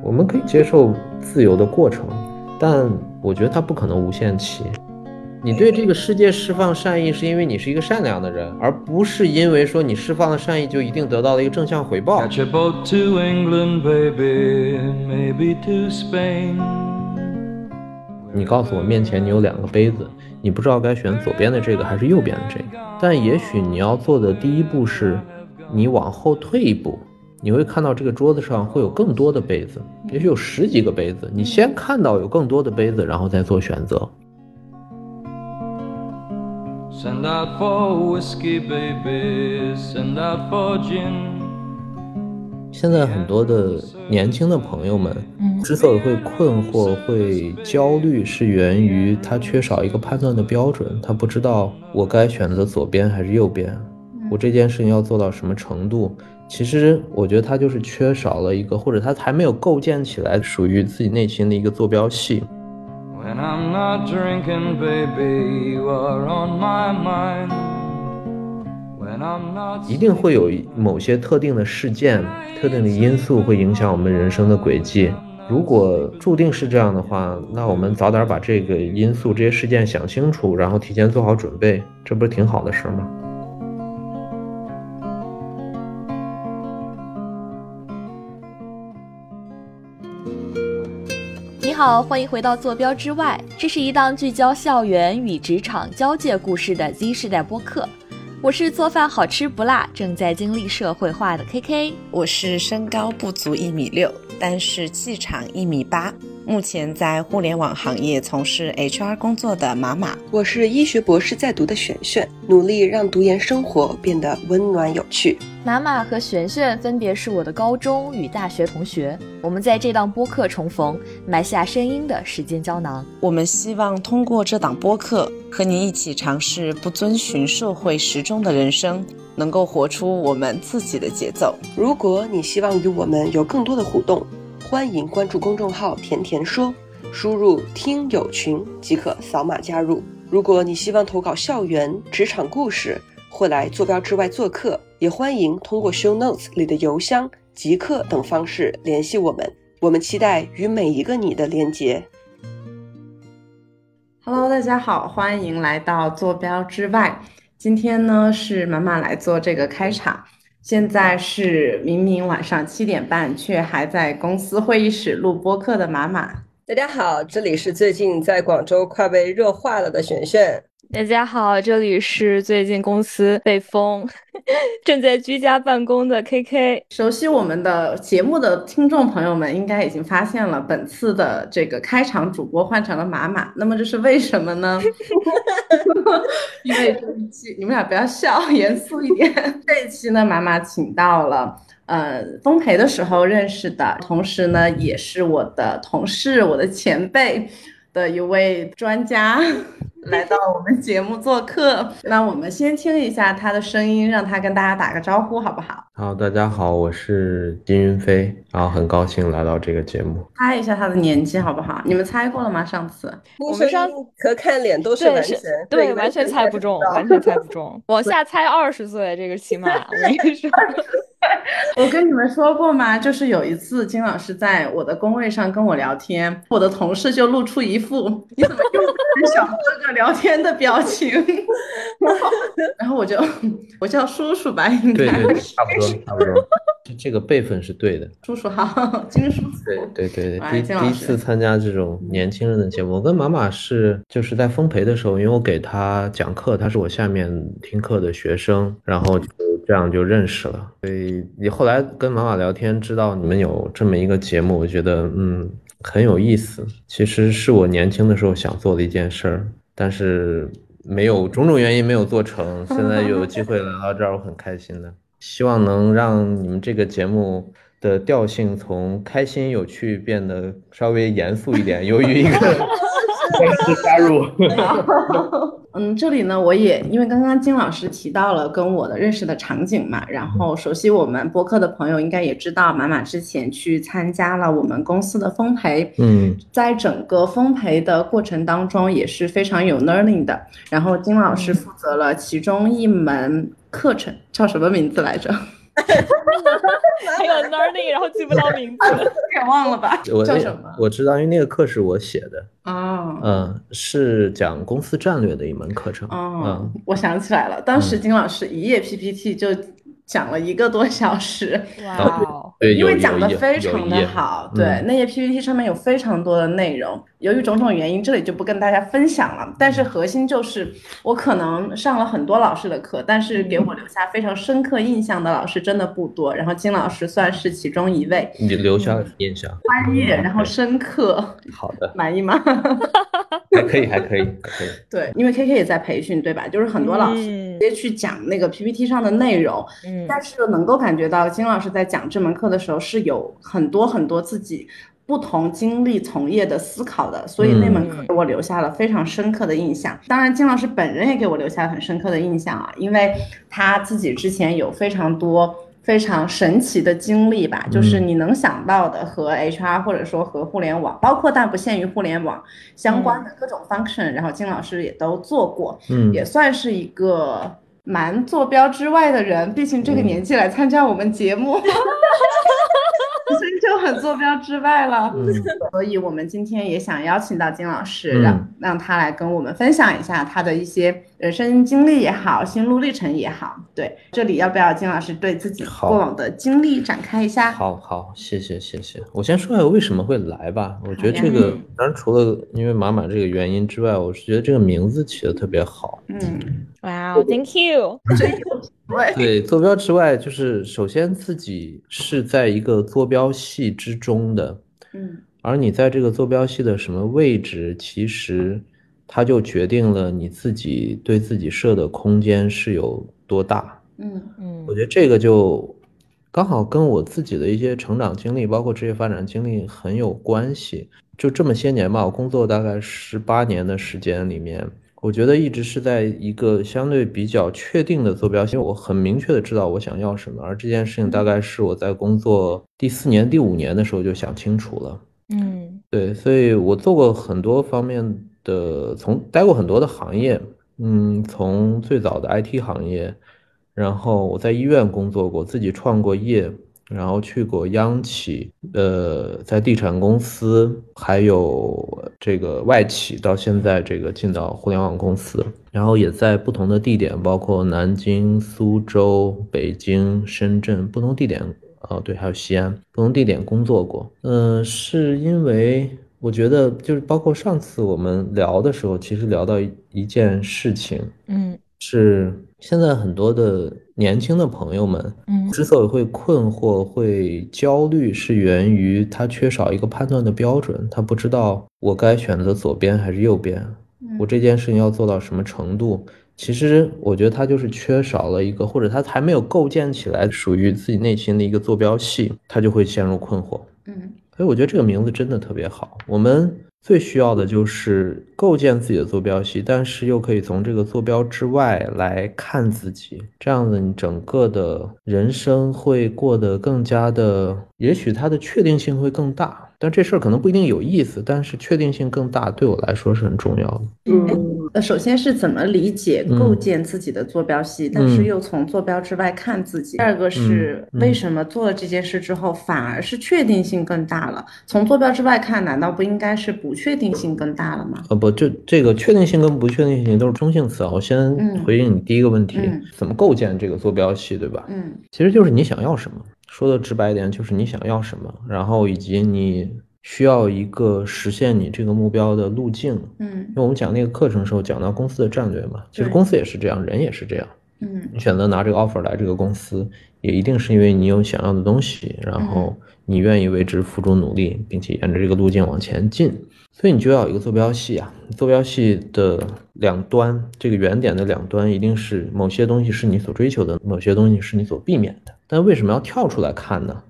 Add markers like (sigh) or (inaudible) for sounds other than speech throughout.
我们可以接受自由的过程，但我觉得它不可能无限期。你对这个世界释放善意，是因为你是一个善良的人，而不是因为说你释放了善意就一定得到了一个正向回报。你告诉我面前你有两个杯子，你不知道该选左边的这个还是右边的这个，但也许你要做的第一步是，你往后退一步，你会看到这个桌子上会有更多的杯子，也许有十几个杯子，你先看到有更多的杯子，然后再做选择。Send out for whiskey, baby. Send out for gin. 现在很多的年轻的朋友们，之所以会困惑、会焦虑，是源于他缺少一个判断的标准。他不知道我该选择左边还是右边，我这件事情要做到什么程度。其实，我觉得他就是缺少了一个，或者他还没有构建起来属于自己内心的一个坐标系。When I'm not drinking, baby, you are on my mind. When I'm not 一定会有某些特定的事件、特定的因素会影响我们人生的轨迹。如果注定是这样的话，那我们早点把这个因素、这些事件想清楚，然后提前做好准备，这不是挺好的事吗？好，欢迎回到坐标之外。这是一档聚焦校园与职场交界故事的 Z 世代播客。我是做饭好吃不辣，正在经历社会化的 KK。我是身高不足一米六，但是气场一米八。目前在互联网行业从事 HR 工作的马马，我是医学博士在读的璇璇，努力让读研生活变得温暖有趣。马马和璇璇分别是我的高中与大学同学，我们在这档播客重逢，埋下声音的时间胶囊。我们希望通过这档播客，和你一起尝试不遵循社会时钟的人生，能够活出我们自己的节奏。如果你希望与我们有更多的互动。欢迎关注公众号“甜甜说”，输入“听友群”即可扫码加入。如果你希望投稿校园、职场故事，或来坐标之外做客，也欢迎通过 show notes 里的邮箱、即刻等方式联系我们。我们期待与每一个你的连接。Hello，大家好，欢迎来到坐标之外。今天呢，是妈妈来做这个开场。现在是明明晚上七点半，却还在公司会议室录播客的马马。大家好，这里是最近在广州快被热化了的璇璇。大家好，这里是最近公司被封，正在居家办公的 KK。熟悉我们的节目的听众朋友们应该已经发现了，本次的这个开场主播换成了马马。那么这是为什么呢？(laughs) 因为这一期你们俩不要笑，严肃一点。这一期呢，马马请到了呃丰培的时候认识的，同时呢也是我的同事、我的前辈的一位专家。(laughs) 来到我们节目做客，(laughs) 那我们先听一下他的声音，让他跟大家打个招呼，好不好？好，大家好，我是金云飞，然后很高兴来到这个节目。猜一下他的年纪，好不好？你们猜过了吗？上次我们上和看脸都是完全对，完全猜不中，完全猜不中。往下猜二十岁，这个起码我跟你说。(laughs) (laughs) 我跟你们说过吗？就是有一次金老师在我的工位上跟我聊天，我的同事就露出一副你怎么又跟小哥哥聊天的表情，(laughs) 然后我就我叫叔叔吧，应该对对差不多差不多，这个辈分是对的。叔叔好，金叔叔。对对对对，第第一次参加这种年轻人的节目，我跟马马是就是在丰培的时候，因为我给他讲课，他是我下面听课的学生，然后。这样就认识了，所以你后来跟妈妈聊天，知道你们有这么一个节目，我觉得嗯很有意思。其实是我年轻的时候想做的一件事儿，但是没有种种原因没有做成。现在有机会来到这儿，我很开心的。希望能让你们这个节目的调性从开心有趣变得稍微严肃一点。由于一个 (laughs) 加入。(laughs) 嗯，这里呢，我也因为刚刚金老师提到了跟我的认识的场景嘛，然后熟悉我们播客的朋友应该也知道，马马之前去参加了我们公司的丰培，嗯，在整个丰培的过程当中也是非常有 learning 的。然后金老师负责了其中一门课程，叫什么名字来着？(laughs) 还有 (laughs) learning，然后记不到名字，(laughs) 给忘了吧？叫什么？我知道，因为那个课是我写的。哦，嗯，是讲公司战略的一门课程。哦，我想起来了，当时金老师一页 PPT 就。讲了一个多小时，哇，对，因为讲的非常的好，对，那些 PPT 上面有非常多的内容，由于种种原因，这里就不跟大家分享了。但是核心就是，我可能上了很多老师的课，但是给我留下非常深刻印象的老师真的不多。然后金老师算是其中一位，你留下了印象，专业，然后深刻，好的，满意吗？(laughs) 还可以，还可以，可以。(laughs) 对，因为 K K 也在培训，对吧？就是很多老师直接去讲那个 PPT 上的内容，嗯，但是能够感觉到金老师在讲这门课的时候是有很多很多自己不同经历从业的思考的，所以那门课给我留下了非常深刻的印象。当然，金老师本人也给我留下了很深刻的印象啊，因为他自己之前有非常多。非常神奇的经历吧，就是你能想到的和 HR 或者说和互联网，包括但不限于互联网相关的各种 function，然后金老师也都做过，嗯，也算是一个蛮坐标之外的人，毕竟这个年纪来参加我们节目。所 (laughs) 以就很坐标之外了，所以我们今天也想邀请到金老师，让让他来跟我们分享一下他的一些人生经历也好，心路历程也好。对，这里要不要金老师对自己过往的经历展开一下？好好，谢谢谢谢。我先说一下为什么会来吧。我觉得这个，当然除了因为满满这个原因之外，我是觉得这个名字起的特别好。嗯，哇哦，Thank you。对，坐标之外，就是首先自己是在一个坐标系之中的，嗯，而你在这个坐标系的什么位置，其实它就决定了你自己对自己设的空间是有多大，嗯嗯，我觉得这个就刚好跟我自己的一些成长经历，包括职业发展经历很有关系。就这么些年吧，我工作大概十八年的时间里面。我觉得一直是在一个相对比较确定的坐标系，我很明确的知道我想要什么，而这件事情大概是我在工作第四年、第五年的时候就想清楚了。嗯，对，所以我做过很多方面的，从待过很多的行业，嗯，从最早的 IT 行业，然后我在医院工作过，自己创过业。然后去过央企，呃，在地产公司，还有这个外企，到现在这个进到互联网公司，然后也在不同的地点，包括南京、苏州、北京、深圳不同地点，哦，对，还有西安不同地点工作过。嗯，是因为我觉得，就是包括上次我们聊的时候，其实聊到一件事情，嗯，是现在很多的。年轻的朋友们，嗯，之所以会困惑、会焦虑，是源于他缺少一个判断的标准，他不知道我该选择左边还是右边，我这件事情要做到什么程度。其实我觉得他就是缺少了一个，或者他还没有构建起来属于自己内心的一个坐标系，他就会陷入困惑。嗯，所以我觉得这个名字真的特别好。我们。最需要的就是构建自己的坐标系，但是又可以从这个坐标之外来看自己，这样子你整个的人生会过得更加的，也许它的确定性会更大。但这事儿可能不一定有意思，但是确定性更大，对我来说是很重要的。嗯，呃，首先是怎么理解构建自己的坐标系，但是又从坐标之外看自己。第二个是为什么做了这件事之后，反而是确定性更大了？从坐标之外看，难道不应该是不确定性更大了吗？呃，不，就这个确定性跟不确定性都是中性词啊。我先回应你第一个问题，怎么构建这个坐标系，对吧？嗯，其实就是你想要什么。说的直白一点，就是你想要什么，然后以及你需要一个实现你这个目标的路径。嗯，因为我们讲那个课程时候讲到公司的战略嘛，其实公司也是这样，人也是这样。嗯，你选择拿这个 offer 来这个公司，也一定是因为你有想要的东西，然后你愿意为之付出努力，并且沿着这个路径往前进。所以你就要有一个坐标系啊，坐标系的两端，这个原点的两端一定是某些东西是你所追求的，某些东西是你所避免的。但为什么要跳出来看呢？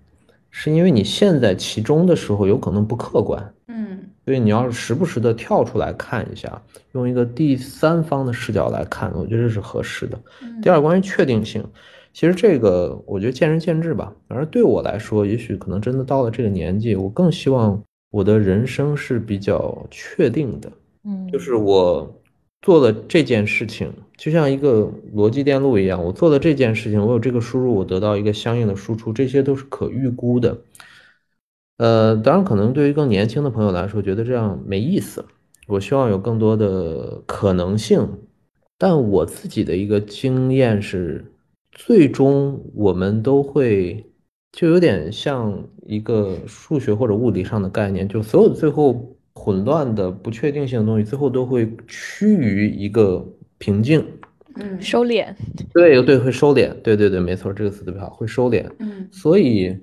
是因为你现在其中的时候有可能不客观，嗯，所以你要时不时的跳出来看一下，用一个第三方的视角来看，我觉得这是合适的。第二，关于确定性，其实这个我觉得见仁见智吧。反正对我来说，也许可能真的到了这个年纪，我更希望我的人生是比较确定的，嗯，就是我做了这件事情。就像一个逻辑电路一样，我做的这件事情，我有这个输入，我得到一个相应的输出，这些都是可预估的。呃，当然，可能对于更年轻的朋友来说，觉得这样没意思。我希望有更多的可能性，但我自己的一个经验是，最终我们都会，就有点像一个数学或者物理上的概念，就所有最后混乱的不确定性的东西，最后都会趋于一个。平静，嗯，收敛，对对，会收敛，对对对，没错，这个词特别好，会收敛，嗯，所以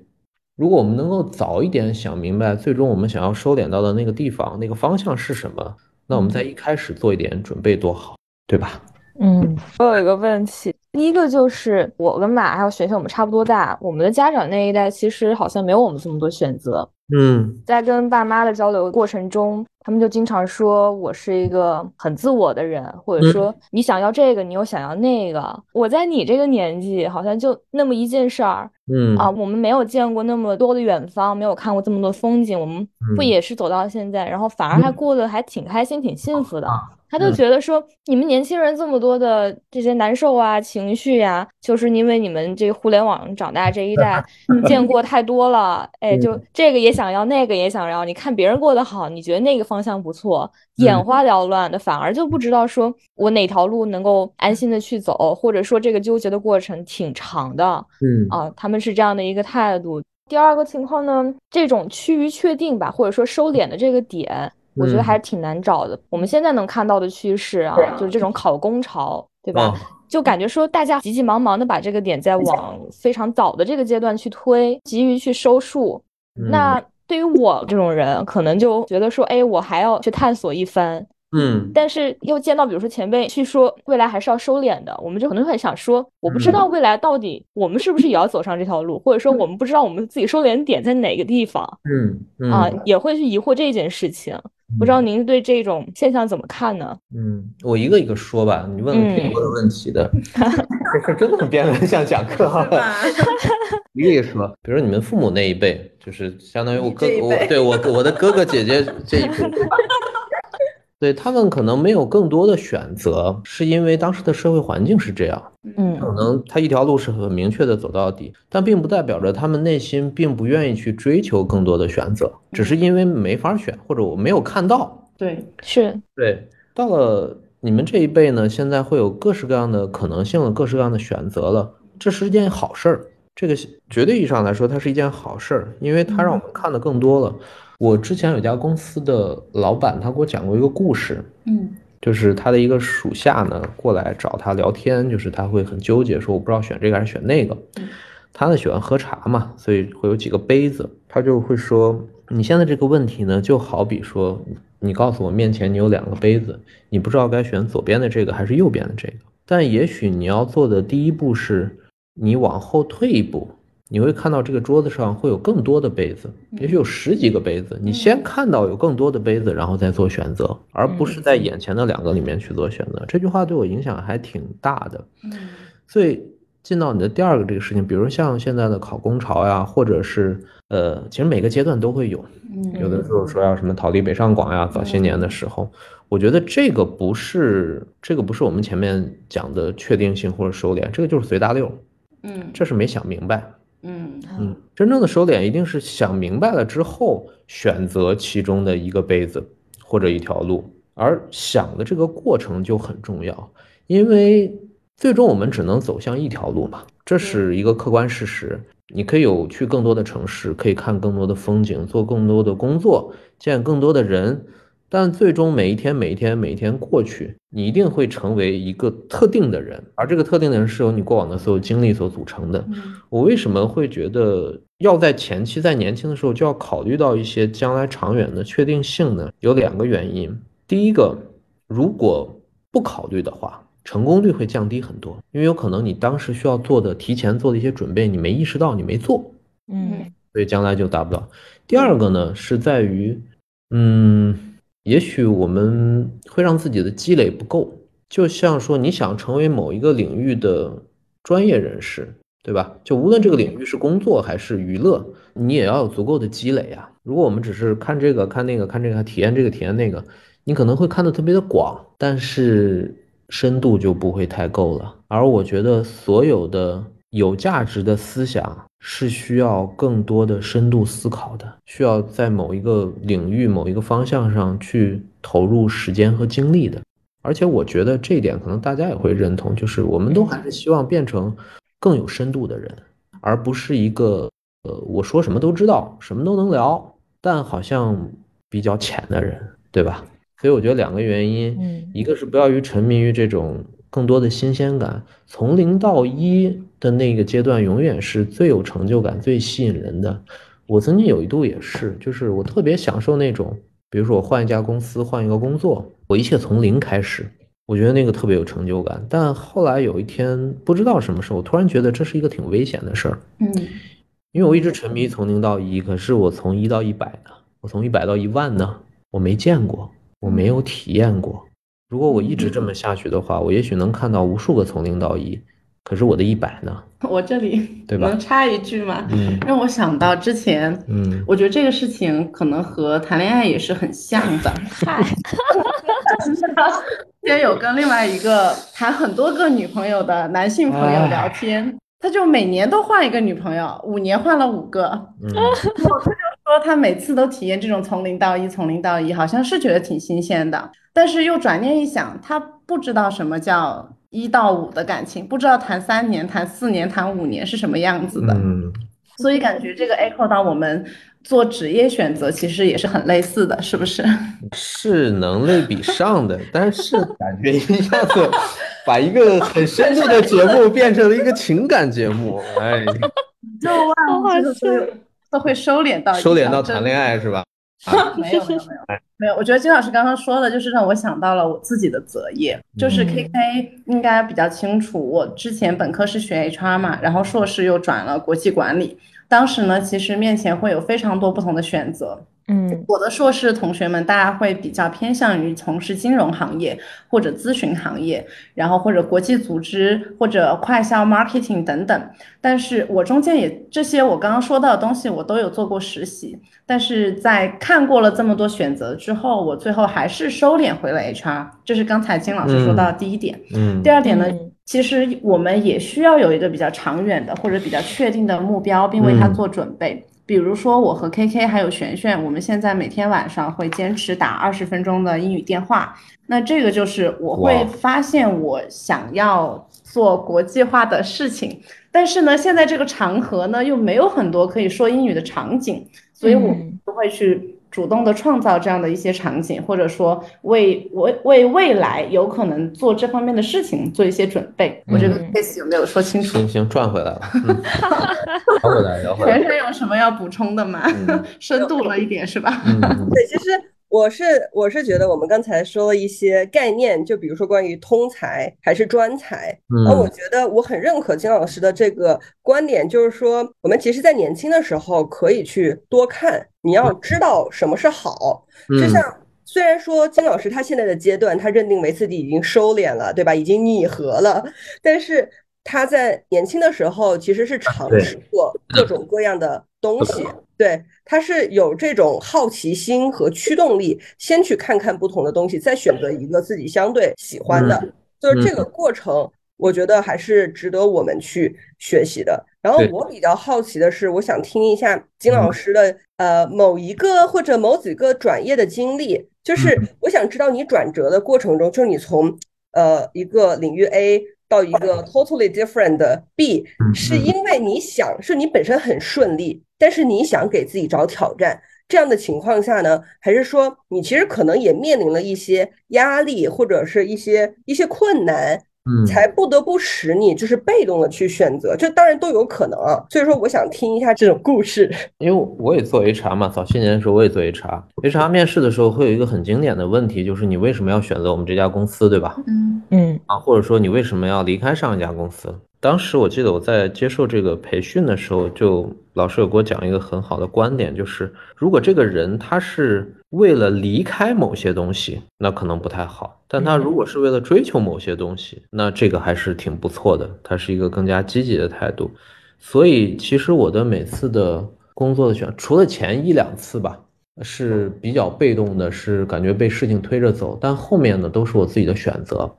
如果我们能够早一点想明白，最终我们想要收敛到的那个地方，那个方向是什么，那我们在一开始做一点准备多好，对吧？嗯，我有一个问题，第一个就是我跟马还有璇璇，我们差不多大，我们的家长那一代其实好像没有我们这么多选择。嗯，在跟爸妈的交流过程中，他们就经常说我是一个很自我的人，或者说你想要这个，你又想要那个。我在你这个年纪，好像就那么一件事儿。嗯啊，我们没有见过那么多的远方，没有看过这么多风景，我们不也是走到现在，然后反而还过得还挺开心、挺幸福的。他就觉得说，你们年轻人这么多的这些难受啊、情绪呀，就是因为你们这互联网长大这一代 (laughs) 见过太多了，哎，就这个也想要，那个也想要。你看别人过得好，你觉得那个方向不错，眼花缭乱的，反而就不知道说我哪条路能够安心的去走，或者说这个纠结的过程挺长的。嗯啊，他们是这样的一个态度。第二个情况呢，这种趋于确定吧，或者说收敛的这个点。我觉得还是挺难找的。我们现在能看到的趋势啊，就是这种考公潮，对吧？就感觉说大家急急忙忙的把这个点在往非常早的这个阶段去推，急于去收束。那对于我这种人，可能就觉得说，哎，我还要去探索一番。嗯，但是又见到，比如说前辈去说未来还是要收敛的，我们就可能很想说，我不知道未来到底我们是不是也要走上这条路，或者说我们不知道我们自己收敛点在哪个地方。嗯啊，也会去疑惑这件事情。不知道您对这种现象怎么看呢？嗯，我一个一个说吧。你问了挺多的问题的，(laughs) 这事真的很变得像讲课哈。(laughs) 一个一个说，比如说你们父母那一辈，就是相当于我哥，我对我我的哥哥姐姐这一辈。(laughs) 对他们可能没有更多的选择，是因为当时的社会环境是这样。嗯，可能他一条路是很明确的走到底，但并不代表着他们内心并不愿意去追求更多的选择，只是因为没法选，或者我没有看到。对，是对。到了你们这一辈呢，现在会有各式各样的可能性了，各式各样的选择了，这是一件好事儿。这个绝对意义上来说，它是一件好事儿，因为它让我们看的更多了。我之前有家公司的老板，他给我讲过一个故事，嗯，就是他的一个属下呢过来找他聊天，就是他会很纠结，说我不知道选这个还是选那个。他呢喜欢喝茶嘛，所以会有几个杯子，他就会说，你现在这个问题呢，就好比说，你告诉我面前你有两个杯子，你不知道该选左边的这个还是右边的这个，但也许你要做的第一步是，你往后退一步。你会看到这个桌子上会有更多的杯子，也许有十几个杯子。你先看到有更多的杯子，然后再做选择，而不是在眼前的两个里面去做选择。这句话对我影响还挺大的。嗯，所以进到你的第二个这个事情，比如像现在的考公潮呀，或者是呃，其实每个阶段都会有。有的时候说要什么逃离北上广呀，早些年的时候，我觉得这个不是这个不是我们前面讲的确定性或者收敛，这个就是随大溜。嗯，这是没想明白。嗯嗯，真正的收敛一定是想明白了之后选择其中的一个杯子或者一条路，而想的这个过程就很重要，因为最终我们只能走向一条路嘛，这是一个客观事实。你可以有去更多的城市，可以看更多的风景，做更多的工作，见更多的人。但最终每一天每一天每一天过去，你一定会成为一个特定的人，而这个特定的人是由你过往的所有经历所组成的。我为什么会觉得要在前期在年轻的时候就要考虑到一些将来长远的确定性呢？有两个原因。第一个，如果不考虑的话，成功率会降低很多，因为有可能你当时需要做的提前做的一些准备，你没意识到，你没做，嗯，所以将来就达不到。第二个呢，是在于，嗯。也许我们会让自己的积累不够，就像说你想成为某一个领域的专业人士，对吧？就无论这个领域是工作还是娱乐，你也要有足够的积累啊。如果我们只是看这个看那个看这个，体验这个体验那个，你可能会看的特别的广，但是深度就不会太够了。而我觉得所有的有价值的思想是需要更多的深度思考的，需要在某一个领域、某一个方向上去投入时间和精力的。而且我觉得这一点可能大家也会认同，就是我们都还是希望变成更有深度的人，而不是一个呃我说什么都知道、什么都能聊，但好像比较浅的人，对吧？所以我觉得两个原因，一个是不要于沉迷于这种更多的新鲜感，从零到一的那个阶段永远是最有成就感、最吸引人的。我曾经有一度也是，就是我特别享受那种。比如说我换一家公司，换一个工作，我一切从零开始，我觉得那个特别有成就感。但后来有一天，不知道什么时候，突然觉得这是一个挺危险的事儿。嗯，因为我一直沉迷从零到一，可是我从一到一百呢？我从一百到一万呢？我没见过，我没有体验过。如果我一直这么下去的话，我也许能看到无数个从零到一。可是我的一百呢？我这里对吧？能插一句吗？嗯，让我想到之前，嗯，我觉得这个事情可能和谈恋爱也是很像的。嗨，(laughs) 之前有跟另外一个谈很多个女朋友的男性朋友聊天，他就每年都换一个女朋友，五年换了五个。嗯，他 (laughs) 就说他每次都体验这种从零到一，从零到一，好像是觉得挺新鲜的，但是又转念一想，他不知道什么叫。一到五的感情，不知道谈三年、谈四年、谈五年是什么样子的。嗯，所以感觉这个 echo 到我们做职业选择，其实也是很类似的，是不是？(laughs) 是能类比上的，但是感觉一下子把一个很深度的节目变成了一个情感节目，哎，(laughs) 就万事都会收敛到收敛到谈恋爱是吧？(laughs) 没有 (laughs) 没有没有 (laughs) 没有，我觉得金老师刚刚说的，就是让我想到了我自己的择业，就是 K K 应该比较清楚，我之前本科是学 H R 嘛，然后硕士又转了国际管理，当时呢，其实面前会有非常多不同的选择。嗯，我的硕士同学们，大家会比较偏向于从事金融行业或者咨询行业，然后或者国际组织或者快销 marketing 等等。但是我中间也这些我刚刚说到的东西，我都有做过实习。但是在看过了这么多选择之后，我最后还是收敛回了 HR。这是刚才金老师说到的第一点。嗯，第二点呢，其实我们也需要有一个比较长远的或者比较确定的目标，并为它做准备。比如说，我和 K K 还有璇璇，我们现在每天晚上会坚持打二十分钟的英语电话。那这个就是我会发现我想要做国际化的事情，但是呢，现在这个场合呢又没有很多可以说英语的场景，所以我不会去。主动的创造这样的一些场景，或者说为为为未来有可能做这方面的事情做一些准备。我这个 case 有没有说清楚？行行，转回来了，(laughs) 转回来，转回来。全程有什么要补充的吗？(laughs) 深度了一点是吧？对，其实。我是我是觉得我们刚才说了一些概念，就比如说关于通才还是专才，嗯，我觉得我很认可金老师的这个观点，就是说我们其实，在年轻的时候可以去多看，你要知道什么是好。就像虽然说金老师他现在的阶段，他认定为自己已经收敛了，对吧？已经拟合了，但是他在年轻的时候其实是尝试过各种各样的东西。对，他是有这种好奇心和驱动力，先去看看不同的东西，再选择一个自己相对喜欢的。就是这个过程，我觉得还是值得我们去学习的。然后我比较好奇的是，我想听一下金老师的呃某一个或者某几个转业的经历，就是我想知道你转折的过程中，就是你从呃一个领域 A。到一个 totally different 的 B，是因为你想是你本身很顺利，但是你想给自己找挑战，这样的情况下呢，还是说你其实可能也面临了一些压力或者是一些一些困难？嗯，才不得不使你就是被动的去选择，这当然都有可能啊。所以说，我想听一下这种故事。(laughs) 因为我也做 HR 嘛，早些年的时候我也做 HR。HR 面试的时候会有一个很经典的问题，就是你为什么要选择我们这家公司，对吧？嗯嗯啊，或者说你为什么要离开上一家公司？当时我记得我在接受这个培训的时候，就老师有给我讲一个很好的观点，就是如果这个人他是为了离开某些东西，那可能不太好；但他如果是为了追求某些东西，那这个还是挺不错的。他是一个更加积极的态度。所以其实我的每次的工作的选，除了前一两次吧，是比较被动的，是感觉被事情推着走，但后面呢都是我自己的选择。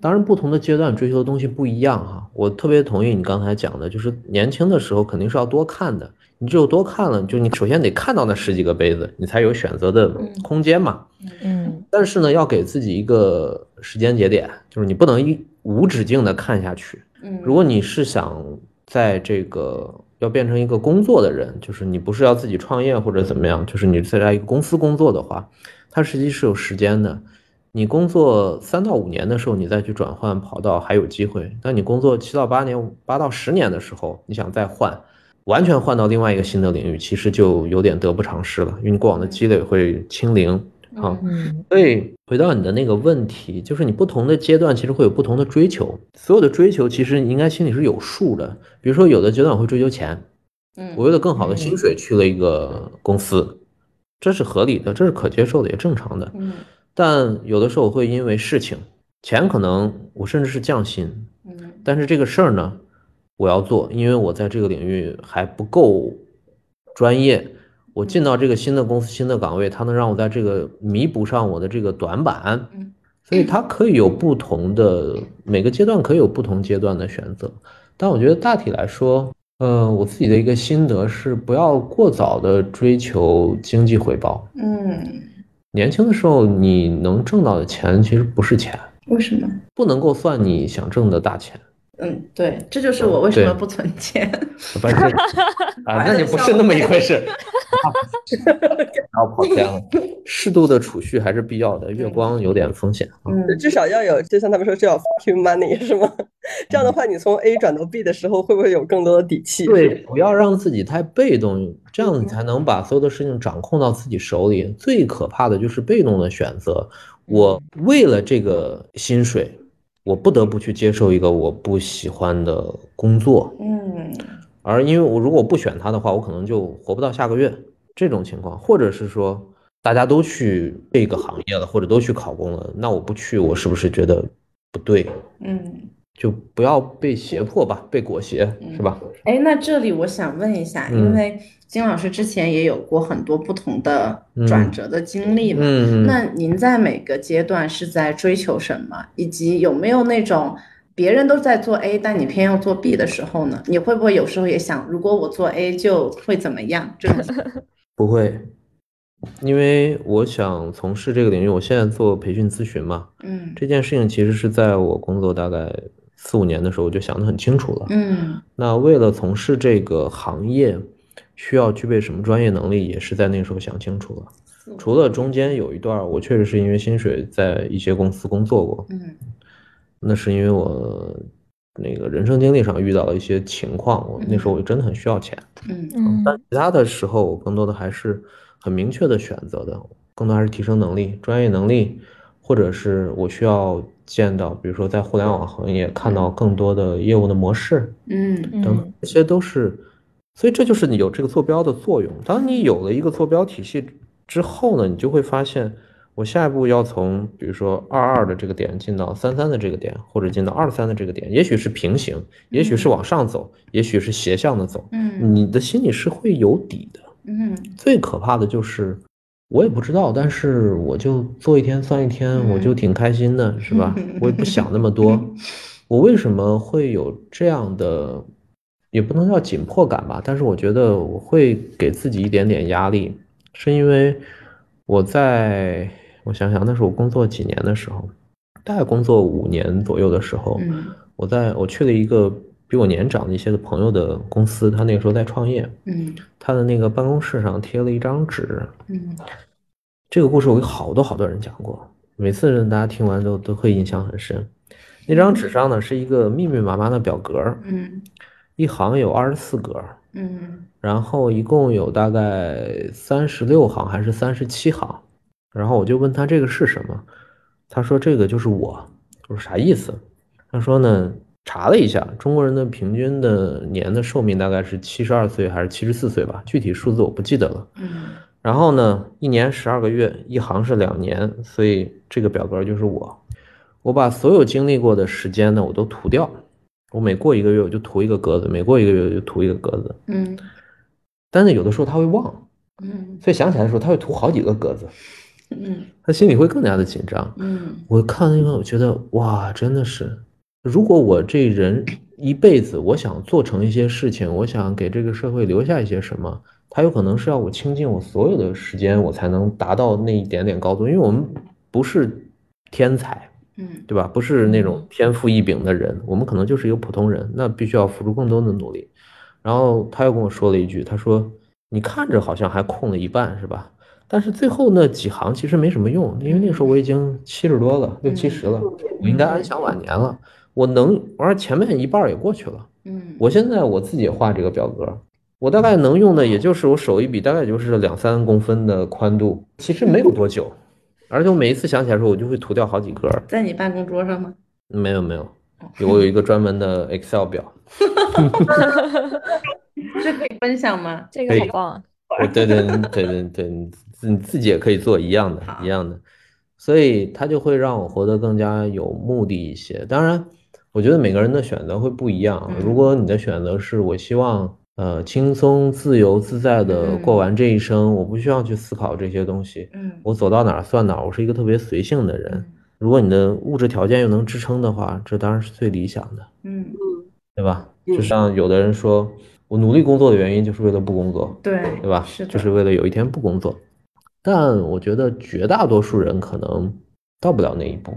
当然，不同的阶段追求的东西不一样哈。我特别同意你刚才讲的，就是年轻的时候肯定是要多看的。你只有多看了，就你首先得看到那十几个杯子，你才有选择的空间嘛。嗯。但是呢，要给自己一个时间节点，就是你不能一无止境的看下去。嗯。如果你是想在这个。要变成一个工作的人，就是你不是要自己创业或者怎么样，就是你在一个公司工作的话，它实际是有时间的。你工作三到五年的时候，你再去转换跑道还有机会。但你工作七到八年、八到十年的时候，你想再换，完全换到另外一个新的领域，其实就有点得不偿失了，因为你过往的积累会清零。好，所以回到你的那个问题，就是你不同的阶段其实会有不同的追求，所有的追求其实你应该心里是有数的。比如说，有的阶段我会追求钱，嗯，我为了更好的薪水去了一个公司，这是合理的，这是可接受的，也正常的。嗯，但有的时候我会因为事情，钱可能我甚至是降薪，嗯，但是这个事儿呢，我要做，因为我在这个领域还不够专业。我进到这个新的公司、新的岗位，它能让我在这个弥补上我的这个短板，嗯，所以它可以有不同的每个阶段可以有不同阶段的选择。但我觉得大体来说，呃，我自己的一个心得是不要过早的追求经济回报。嗯，年轻的时候你能挣到的钱其实不是钱，为什么不能够算你想挣的大钱？嗯，对，这就是我为什么不存钱。不是啊，那就不是那么一回事。(laughs) 然后跑偏了，适度的储蓄还是必要的。月光有点风险嗯，至少要有，就像他们说，叫 fucking money 是吗？这样的话，你从 A 转到 B 的时候，会不会有更多的底气？对，不要让自己太被动，这样你才能把所有的事情掌控到自己手里。最可怕的就是被动的选择。我为了这个薪水。我不得不去接受一个我不喜欢的工作，嗯，而因为我如果不选它的话，我可能就活不到下个月这种情况，或者是说大家都去这个行业了，或者都去考公了，那我不去，我是不是觉得不对？嗯，就不要被胁迫吧，被裹挟是吧？哎，那这里我想问一下，因为。金老师之前也有过很多不同的转折的经历嘛？嗯，那您在每个阶段是在追求什么？以及有没有那种别人都在做 A，但你偏要做 B 的时候呢？你会不会有时候也想，如果我做 A 就会怎么样？这种 (laughs) 不会，因为我想从事这个领域，我现在做培训咨询嘛。嗯，这件事情其实是在我工作大概四五年的时候，我就想得很清楚了。嗯，那为了从事这个行业。需要具备什么专业能力，也是在那个时候想清楚了。除了中间有一段，我确实是因为薪水在一些公司工作过，嗯，那是因为我那个人生经历上遇到了一些情况，我那时候我真的很需要钱，嗯嗯。但其他的时候，我更多的还是很明确的选择的，更多还是提升能力、专业能力，或者是我需要见到，比如说在互联网行业看到更多的业务的模式，嗯，等这些都是。所以这就是你有这个坐标的作用。当你有了一个坐标体系之后呢，你就会发现，我下一步要从比如说二二的这个点进到三三的这个点，或者进到二三的这个点，也许是平行，也许是往上走，也许是斜向的走。嗯，你的心里是会有底的。嗯，最可怕的就是我也不知道，但是我就做一天算一天，我就挺开心的，是吧？(laughs) 我也不想那么多。我为什么会有这样的？也不能叫紧迫感吧，但是我觉得我会给自己一点点压力，是因为我在我想想，那是我工作几年的时候，大概工作五年左右的时候，我在我去了一个比我年长的一些的朋友的公司，他那个时候在创业，嗯，他的那个办公室上贴了一张纸，嗯，这个故事我给好多好多人讲过，每次大家听完都都会印象很深。那张纸上呢是一个密密麻麻的表格，嗯。一行有二十四格，嗯，然后一共有大概三十六行还是三十七行，然后我就问他这个是什么，他说这个就是我，我说啥意思？他说呢，查了一下，中国人的平均的年的寿命大概是七十二岁还是七十四岁吧，具体数字我不记得了。嗯，然后呢，一年十二个月，一行是两年，所以这个表格就是我，我把所有经历过的时间呢，我都涂掉。我每过一个月我就涂一个格子，每过一个月我就涂一个格子。嗯，但是有的时候他会忘，嗯，所以想起来的时候，他会涂好几个格子，嗯，他心里会更加的紧张。嗯，我看那个，我觉得哇，真的是，如果我这人一辈子，我想做成一些事情，我想给这个社会留下一些什么，他有可能是要我倾尽我所有的时间，我才能达到那一点点高度，因为我们不是天才。嗯，对吧？不是那种天赋异禀的人，我们可能就是一个普通人，那必须要付出更多的努力。然后他又跟我说了一句，他说：“你看着好像还空了一半，是吧？但是最后那几行其实没什么用，因为那时候我已经七十多了，六七十了，我应该安享晚年了。我能玩前面一半也过去了。嗯，我现在我自己画这个表格，我大概能用的也就是我手一笔，大概就是两三公分的宽度，其实没有多久。(laughs) ”而且我每一次想起来的时候，我就会涂掉好几格。在你办公桌上吗？没有没有，我有一个专门的 Excel 表。(laughs) 这可以分享吗？这个好棒。对对对对对，你自己也可以做一样的，一样的。所以它就会让我活得更加有目的一些。当然，我觉得每个人的选择会不一样。如果你的选择是我希望呃轻松、自由自在的过完这一生，我不需要去思考这些东西。嗯，我走到哪儿算哪儿。我是一个特别随性的人。如果你的物质条件又能支撑的话，这当然是最理想的。嗯嗯，对吧？就像有的人说，我努力工作的原因就是为了不工作，对对吧？是就是为了有一天不工作。但我觉得绝大多数人可能到不了那一步，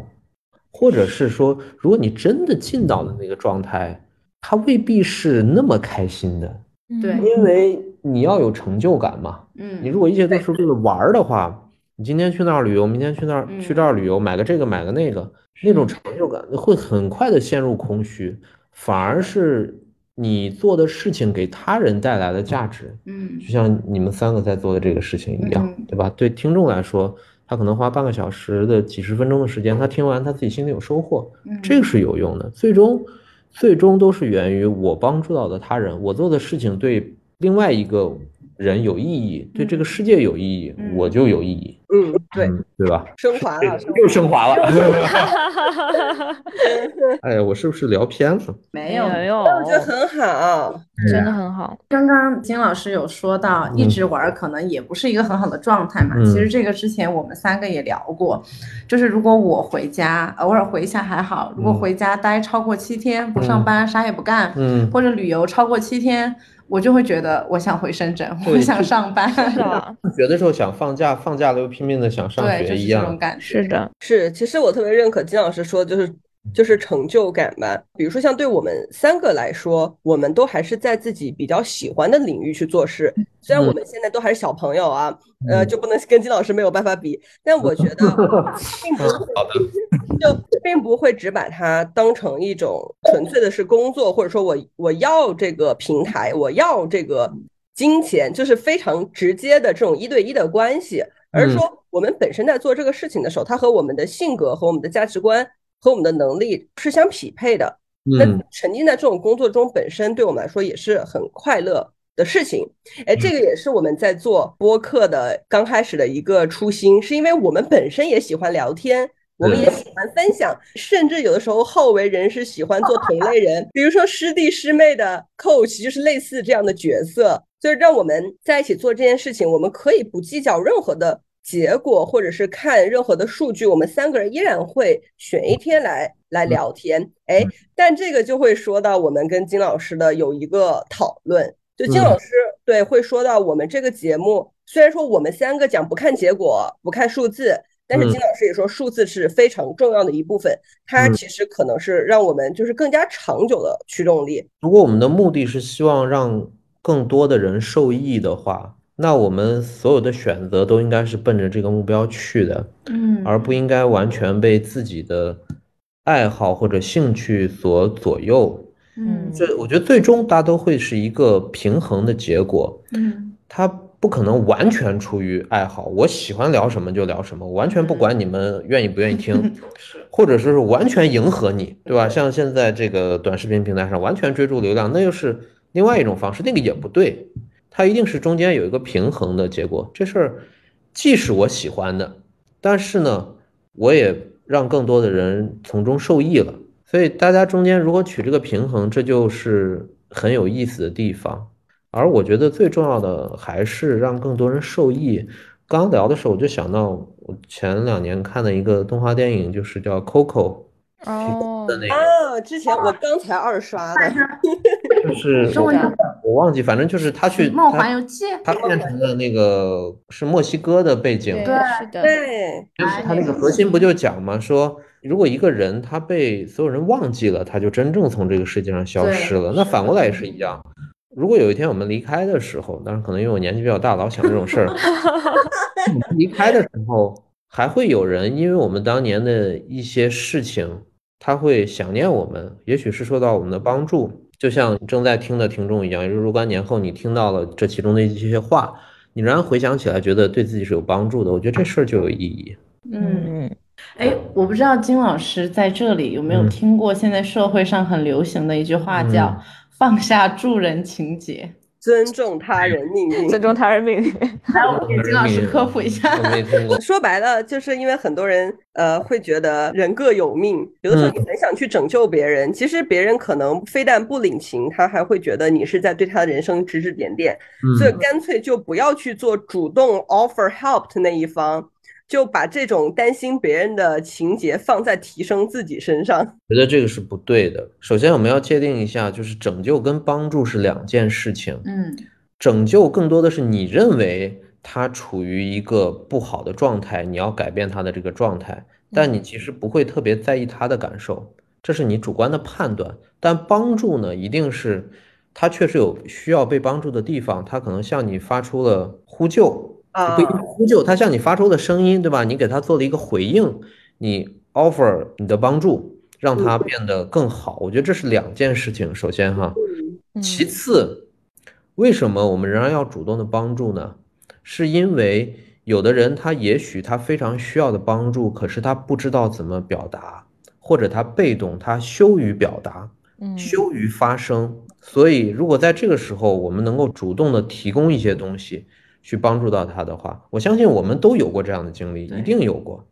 或者是说，如果你真的进到了那个状态，他未必是那么开心的。对，因为你要有成就感嘛。嗯，你如果一切都是为了玩的话，你今天去那儿旅游，明天去那儿去这儿旅游，买个这个买个那个，那种成就感会很快的陷入空虚，反而是你做的事情给他人带来的价值。嗯，就像你们三个在做的这个事情一样，对吧？对听众来说，他可能花半个小时的几十分钟的时间，他听完他自己心里有收获，这个是有用的。最终，最终都是源于我帮助到的他人，我做的事情对另外一个。人有意义，对这个世界有意义，我就有意义。嗯，对，对吧？升华了，(laughs) 又升华了。(laughs) 哎呀，我是不是聊偏了？没有，没有，我觉得很好，真的很好。刚刚金老师有说到，一直玩可能也不是一个很好的状态嘛。其实这个之前我们三个也聊过，就是如果我回家，偶尔回一下还好；如果回家待超过七天，不上班，啥也不干，嗯，或者旅游超过七天。我就会觉得我想回深圳，我想上班。是的，(laughs) 学的时候想放假，放假了又拼命的想上学一样。是的，是。其实我特别认可金老师说，就是就是成就感吧。比如说像对我们三个来说，我们都还是在自己比较喜欢的领域去做事。虽然我们现在都还是小朋友啊，呃，就不能跟金老师没有办法比。但我觉得 (laughs) 并不好的，就并不会只把它当成一种纯粹的是工作，或者说我我要这个平台，我要这个金钱，就是非常直接的这种一对一的关系。而是说我们本身在做这个事情的时候，它和我们的性格、和我们的价值观、和我们的能力是相匹配的。那沉浸在这种工作中，本身对我们来说也是很快乐。的事情，哎，这个也是我们在做播客的刚开始的一个初心，是因为我们本身也喜欢聊天，我们也喜欢分享，甚至有的时候好为人师，喜欢做同类人，比如说师弟师妹的 coach，就是类似这样的角色，就是让我们在一起做这件事情，我们可以不计较任何的结果，或者是看任何的数据，我们三个人依然会选一天来来聊天，哎，但这个就会说到我们跟金老师的有一个讨论。就金老师对会说到我们这个节目，虽然说我们三个讲不看结果、不看数字，但是金老师也说数字是非常重要的一部分，它其实可能是让我们就是更加长久的驱动力。如果我们的目的是希望让更多的人受益的话，那我们所有的选择都应该是奔着这个目标去的，嗯，而不应该完全被自己的爱好或者兴趣所左右。嗯，这我觉得最终大家都会是一个平衡的结果。嗯，他不可能完全出于爱好，我喜欢聊什么就聊什么，完全不管你们愿意不愿意听，(laughs) 或者说是完全迎合你，对吧？像现在这个短视频平台上完全追逐流量，那又是另外一种方式，那个也不对。它一定是中间有一个平衡的结果。这事儿既是我喜欢的，但是呢，我也让更多的人从中受益了。所以大家中间如果取这个平衡，这就是很有意思的地方。而我觉得最重要的还是让更多人受益。刚聊的时候，我就想到我前两年看的一个动画电影，就是叫《Coco》哦的那个哦，之前我刚才二刷的，(laughs) 就是我我忘记，反正就是他去《梦环游记》，他变成了那个是墨西哥的背景，对，是的，对，就是他那个核心不就讲吗？说如果一个人他被所有人忘记了，他就真正从这个世界上消失了。那反过来也是一样。如果有一天我们离开的时候，当然可能因为我年纪比较大，老想这种事儿。离开的时候，还会有人因为我们当年的一些事情，他会想念我们，也许是受到我们的帮助。就像正在听的听众一样，若干年后你听到了这其中的一些话，你仍然回想起来，觉得对自己是有帮助的。我觉得这事儿就有意义。嗯，哎，我不知道金老师在这里有没有听过现在社会上很流行的一句话，叫“放下助人情节”。尊重他人命运，尊重他人命运。来，我给金老师科普一下。说白了，就是因为很多人呃会觉得人各有命，有的时候你很想去拯救别人，其实别人可能非但不领情，他还会觉得你是在对他的人生指指点点，所以干脆就不要去做主动 offer help 的那一方。就把这种担心别人的情节放在提升自己身上，觉得这个是不对的。首先，我们要界定一下，就是拯救跟帮助是两件事情。嗯，拯救更多的是你认为他处于一个不好的状态，你要改变他的这个状态，但你其实不会特别在意他的感受，这是你主观的判断。但帮助呢，一定是他确实有需要被帮助的地方，他可能向你发出了呼救。啊，呼救，他向你发出的声音，对吧？你给他做了一个回应，你 offer 你的帮助，让他变得更好。我觉得这是两件事情。首先哈，其次，为什么我们仍然要主动的帮助呢？是因为有的人他也许他非常需要的帮助，可是他不知道怎么表达，或者他被动，他羞于表达，羞于发声。所以，如果在这个时候我们能够主动的提供一些东西。去帮助到他的话，我相信我们都有过这样的经历，一定有过。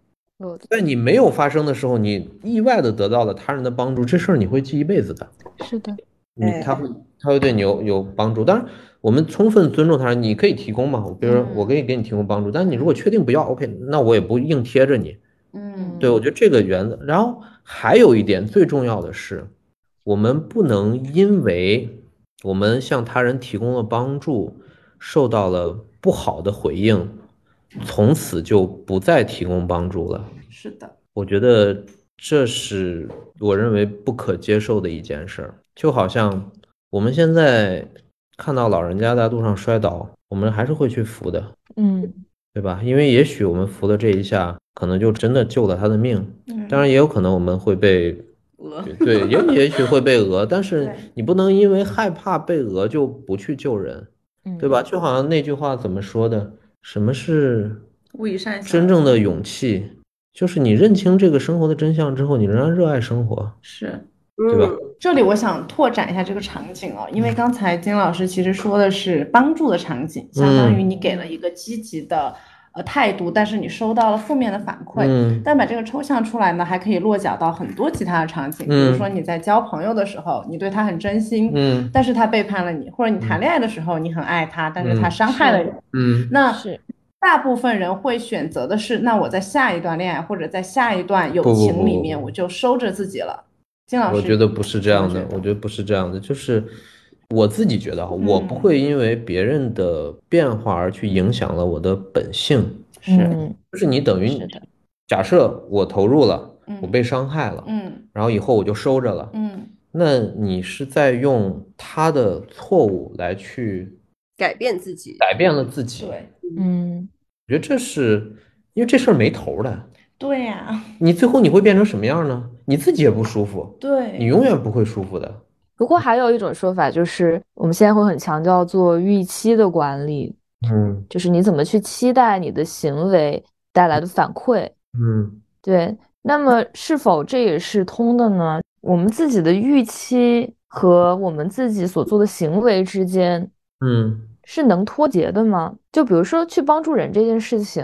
在你没有发生的时候，你意外的得到了他人的帮助，这事儿你会记一辈子的。是的，你他会他会对你有有帮助。当然，我们充分尊重他人，你可以提供嘛，比如说我可以给你提供帮助，但是你如果确定不要，OK，那我也不硬贴着你。嗯，对，我觉得这个原则。然后还有一点最重要的是，我们不能因为我们向他人提供了帮助，受到了。不好的回应，从此就不再提供帮助了。是的，我觉得这是我认为不可接受的一件事儿。就好像我们现在看到老人家在路上摔倒，我们还是会去扶的，嗯，对吧？因为也许我们扶的这一下，可能就真的救了他的命。当然，也有可能我们会被讹，对，也也许会被讹。但是 (laughs) 你不能因为害怕被讹就不去救人。对吧？就好像那句话怎么说的？什么是真正的勇气？就是你认清这个生活的真相之后，你仍然热爱生活，是，对吧？这里我想拓展一下这个场景哦，因为刚才金老师其实说的是帮助的场景，相当于你给了一个积极的。呃，态度，但是你收到了负面的反馈。嗯，但把这个抽象出来呢，还可以落脚到很多其他的场景。比如说你在交朋友的时候，你对他很真心，嗯，但是他背叛了你；或者你谈恋爱的时候，你很爱他，但是他伤害了你。嗯，那是大部分人会选择的是，那我在下一段恋爱或者在下一段友情里面，我就收着自己了。金老师，我觉得不是这样的，我觉得不是这样的，就是。我自己觉得哈，我不会因为别人的变化而去影响了我的本性。是，就是你等于，假设我投入了，我被伤害了，嗯，然后以后我就收着了，嗯，那你是在用他的错误来去改变自己，改变了自己。对，嗯，我觉得这是因为这事儿没头的。对呀，你最后你会变成什么样呢？你自己也不舒服，对你永远不会舒服的。不过还有一种说法，就是我们现在会很强调做预期的管理，嗯，就是你怎么去期待你的行为带来的反馈，嗯，对。那么是否这也是通的呢？我们自己的预期和我们自己所做的行为之间，嗯，是能脱节的吗？就比如说去帮助人这件事情，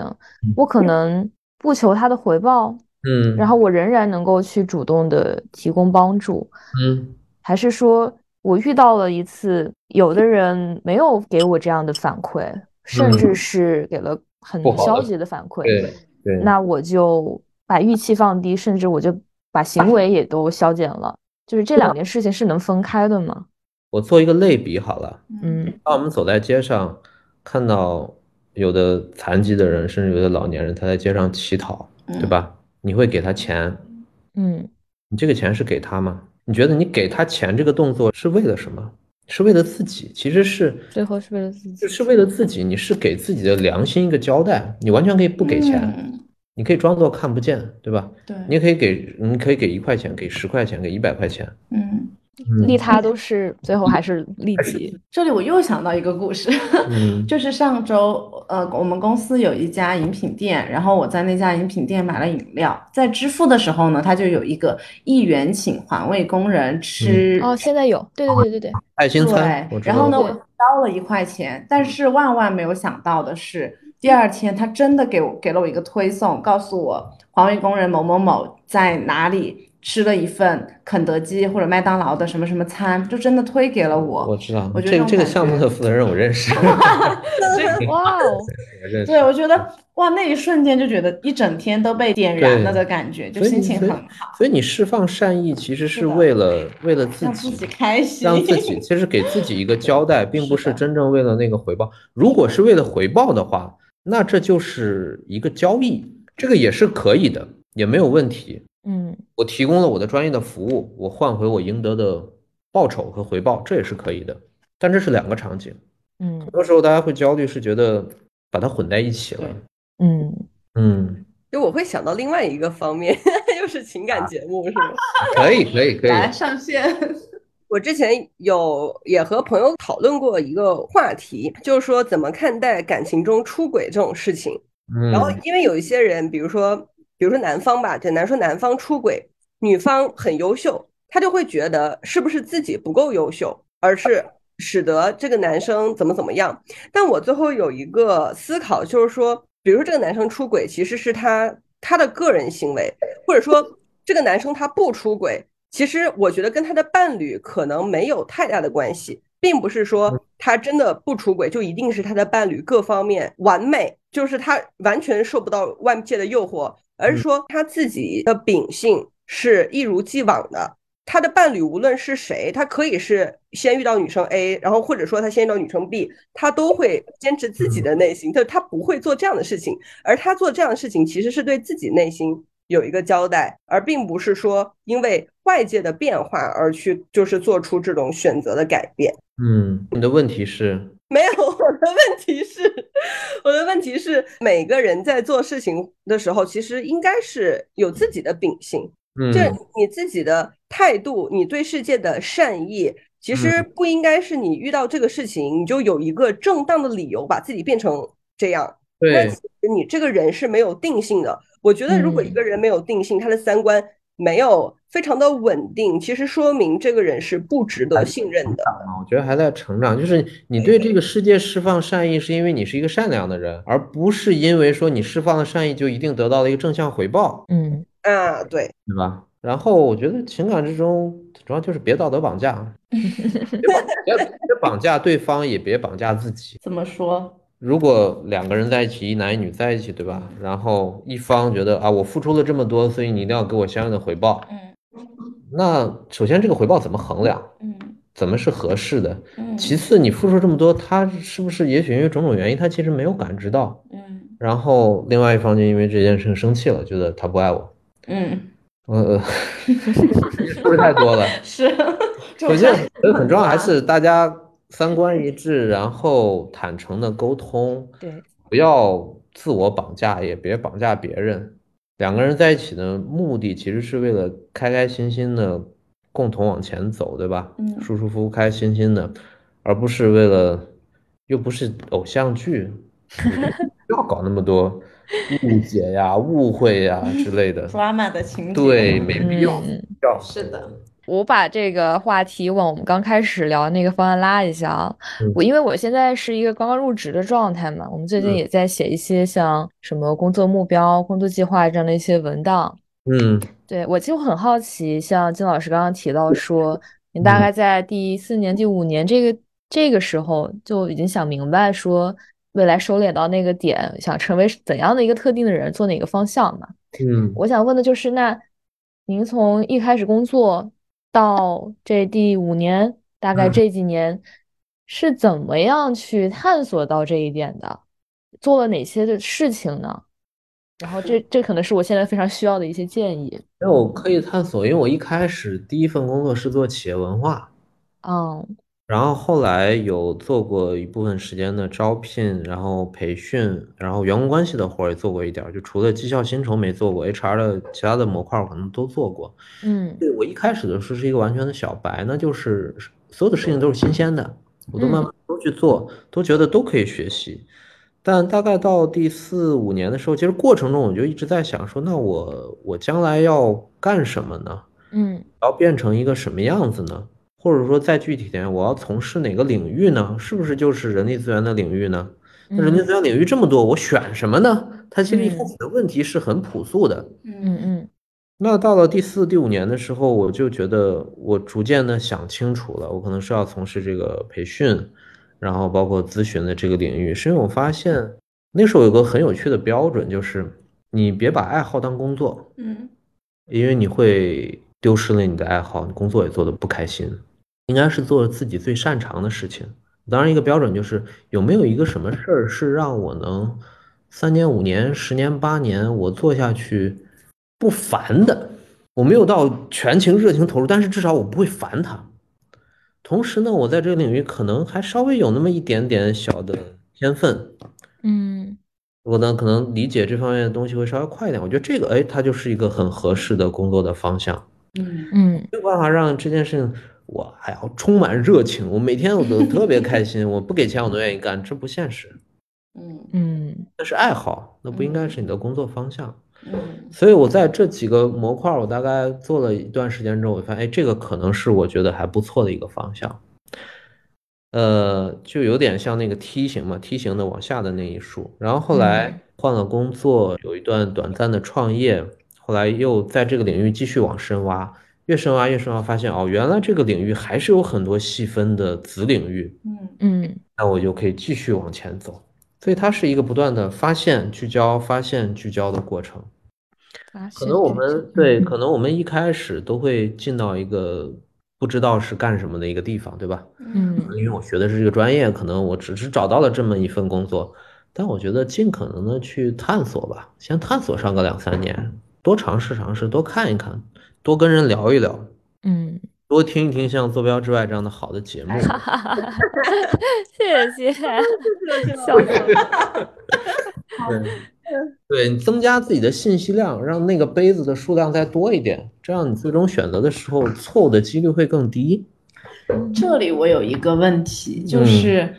我可能不求他的回报，嗯，然后我仍然能够去主动的提供帮助，嗯。还是说我遇到了一次，有的人没有给我这样的反馈，甚至是给了很消极的反馈。对对，那我就把预期放低，甚至我就把行为也都消减了。就是这两件事情是能分开的吗？我做一个类比好了。嗯，当我们走在街上，看到有的残疾的人，甚至有的老年人，他在街上乞讨，对吧？你会给他钱。嗯，你这个钱是给他吗？你觉得你给他钱这个动作是为了什么？是为了自己？其实是最后是为了自己，是为了自己。你是给自己的良心一个交代。你完全可以不给钱，你可以装作看不见，对吧？对，你也可以给，你可以给一块钱，给十块钱，给一百块钱。嗯。利他都是最后还是利己。这里我又想到一个故事，(laughs) 就是上周，呃，我们公司有一家饮品店，然后我在那家饮品店买了饮料，在支付的时候呢，他就有一个一元请环卫工人吃。哦，现在有，对对对对对，爱心餐。对，然后呢，我交了一块钱，但是万万没有想到的是，第二天他真的给我给了我一个推送，告诉我环卫工人某某某在哪里。吃了一份肯德基或者麦当劳的什么什么餐，就真的推给了我。我知道，我这个这个项目的负责人我认识。(laughs) 哇哦，对，我觉得哇，那一瞬间就觉得一整天都被点燃了的感觉，就心情很好。所以你释放善意，其实是为了为了自己，让自己开心，让自己其实给自己一个交代，(laughs) 并不是真正为了那个回报。如果是为了回报的话，那这就是一个交易，这个也是可以的，也没有问题。嗯，我提供了我的专业的服务，我换回我应得的报酬和回报，这也是可以的。但这是两个场景。嗯，很多时候大家会焦虑，是觉得把它混在一起了。嗯嗯，就我会想到另外一个方面，(laughs) 又是情感节目，是吗？(laughs) 可以可以可以，来上线。我之前有也和朋友讨论过一个话题，就是说怎么看待感情中出轨这种事情。嗯，然后因为有一些人，比如说。比如说男方吧，简单说男方出轨，女方很优秀，他就会觉得是不是自己不够优秀，而是使得这个男生怎么怎么样。但我最后有一个思考，就是说，比如说这个男生出轨，其实是他他的个人行为，或者说这个男生他不出轨，其实我觉得跟他的伴侣可能没有太大的关系，并不是说他真的不出轨就一定是他的伴侣各方面完美，就是他完全受不到外界的诱惑。而是说他自己的秉性是一如既往的，他的伴侣无论是谁，他可以是先遇到女生 A，然后或者说他先遇到女生 B，他都会坚持自己的内心，他他不会做这样的事情。而他做这样的事情，其实是对自己内心有一个交代，而并不是说因为外界的变化而去就是做出这种选择的改变。嗯，你的问题是？没有，我的问题是，每个人在做事情的时候，其实应该是有自己的秉性，嗯，就你自己的态度，你对世界的善意，其实不应该是你遇到这个事情，你就有一个正当的理由把自己变成这样。对，你这个人是没有定性的。我觉得，如果一个人没有定性，他的三观。没有非常的稳定，其实说明这个人是不值得信任的。我觉得还在成长，就是你对这个世界释放善意，是因为你是一个善良的人，而不是因为说你释放了善意就一定得到了一个正向回报。嗯啊，对，对吧？然后我觉得情感之中主要就是别道德绑架，(laughs) 别别绑架对方，也别绑架自己。怎么说？如果两个人在一起，一男一女在一起，对吧？然后一方觉得啊，我付出了这么多，所以你一定要给我相应的回报。嗯，那首先这个回报怎么衡量？嗯，怎么是合适的？嗯，其次你付出这么多，他是不是也许因为种种原因，他其实没有感知到？嗯，然后另外一方就因为这件事情生气了，觉得他不爱我。嗯，呃，是不是太多了？(laughs) 是，首先很重要还是 (laughs) 大家。三观一致，然后坦诚的沟通，对，不要自我绑架，也别绑架别人。两个人在一起的目的其实是为了开开心心的共同往前走，对吧？嗯，舒舒服服、开心心的，而不是为了，又不是偶像剧，不要搞那么多误解呀、误会呀之类的，(laughs) drama 的情节，对，没必要，要是的。我把这个话题往我们刚开始聊那个方案拉一下啊，我因为我现在是一个刚刚入职的状态嘛，我们最近也在写一些像什么工作目标、工作计划这样的一些文档。嗯，对我其实很好奇，像金老师刚刚提到说，你大概。在第四年、第五年这个这个时候就已经想明白说，未来收敛到那个点，想成为怎样的一个特定的人，做哪个方向嘛？嗯，我想问的就是，那您从一开始工作到这第五年，大概这几年是怎么样去探索到这一点的？做了哪些的事情呢？然后这这可能是我现在非常需要的一些建议。因为我可以探索，因为我一开始第一份工作是做企业文化，嗯，然后后来有做过一部分时间的招聘，然后培训，然后员工关系的活也做过一点，就除了绩效薪酬没做过，HR 的其他的模块我可能都做过。嗯，对我一开始的时候是一个完全的小白，那就是所有的事情都是新鲜的，我都慢慢都去做，都觉得都可以学习。但大概到第四五年的时候，其实过程中我就一直在想说，那我我将来要干什么呢？嗯，要变成一个什么样子呢？或者说再具体点，我要从事哪个领域呢？是不是就是人力资源的领域呢？那人力资源领域这么多，我选什么呢？它其实一开始的问题是很朴素的。嗯嗯。那到了第四、第五年的时候，我就觉得我逐渐的想清楚了，我可能是要从事这个培训。然后包括咨询的这个领域，是因为我发现那时候有个很有趣的标准，就是你别把爱好当工作，嗯，因为你会丢失了你的爱好，你工作也做得不开心。应该是做自己最擅长的事情。当然，一个标准就是有没有一个什么事儿是让我能三年、五年、十年、八年我做下去不烦的。我没有到全情热情投入，但是至少我不会烦它。同时呢，我在这个领域可能还稍微有那么一点点小的天分，嗯，我呢可能理解这方面的东西会稍微快一点。我觉得这个，哎，它就是一个很合适的工作的方向。嗯嗯，没有办法让这件事情我还要充满热情，我每天我都特别开心，我不给钱我都愿意干，这不现实。嗯嗯，那是爱好，那不应该是你的工作方向。嗯，所以我在这几个模块，我大概做了一段时间之后，我发现，哎，这个可能是我觉得还不错的一个方向。呃，就有点像那个梯形嘛，梯形的往下的那一竖。然后后来换了工作，有一段短暂的创业，后来又在这个领域继续往深挖，越深挖越深挖，发现哦，原来这个领域还是有很多细分的子领域。嗯嗯，那我就可以继续往前走。所以它是一个不断的发现、聚焦、发现、聚焦的过程。可能我们对，可能我们一开始都会进到一个不知道是干什么的一个地方，对吧？嗯，因为我学的是这个专业，可能我只是找到了这么一份工作，但我觉得尽可能的去探索吧，先探索上个两三年，多尝试尝试，多看一看，多跟人聊一聊，嗯。多听一听像《坐标之外》这样的好的节目。谢谢，笑死了。对，对你增加自己的信息量，让那个杯子的数量再多一点，这样你最终选择的时候错误的几率会更低。这里我有一个问题，就是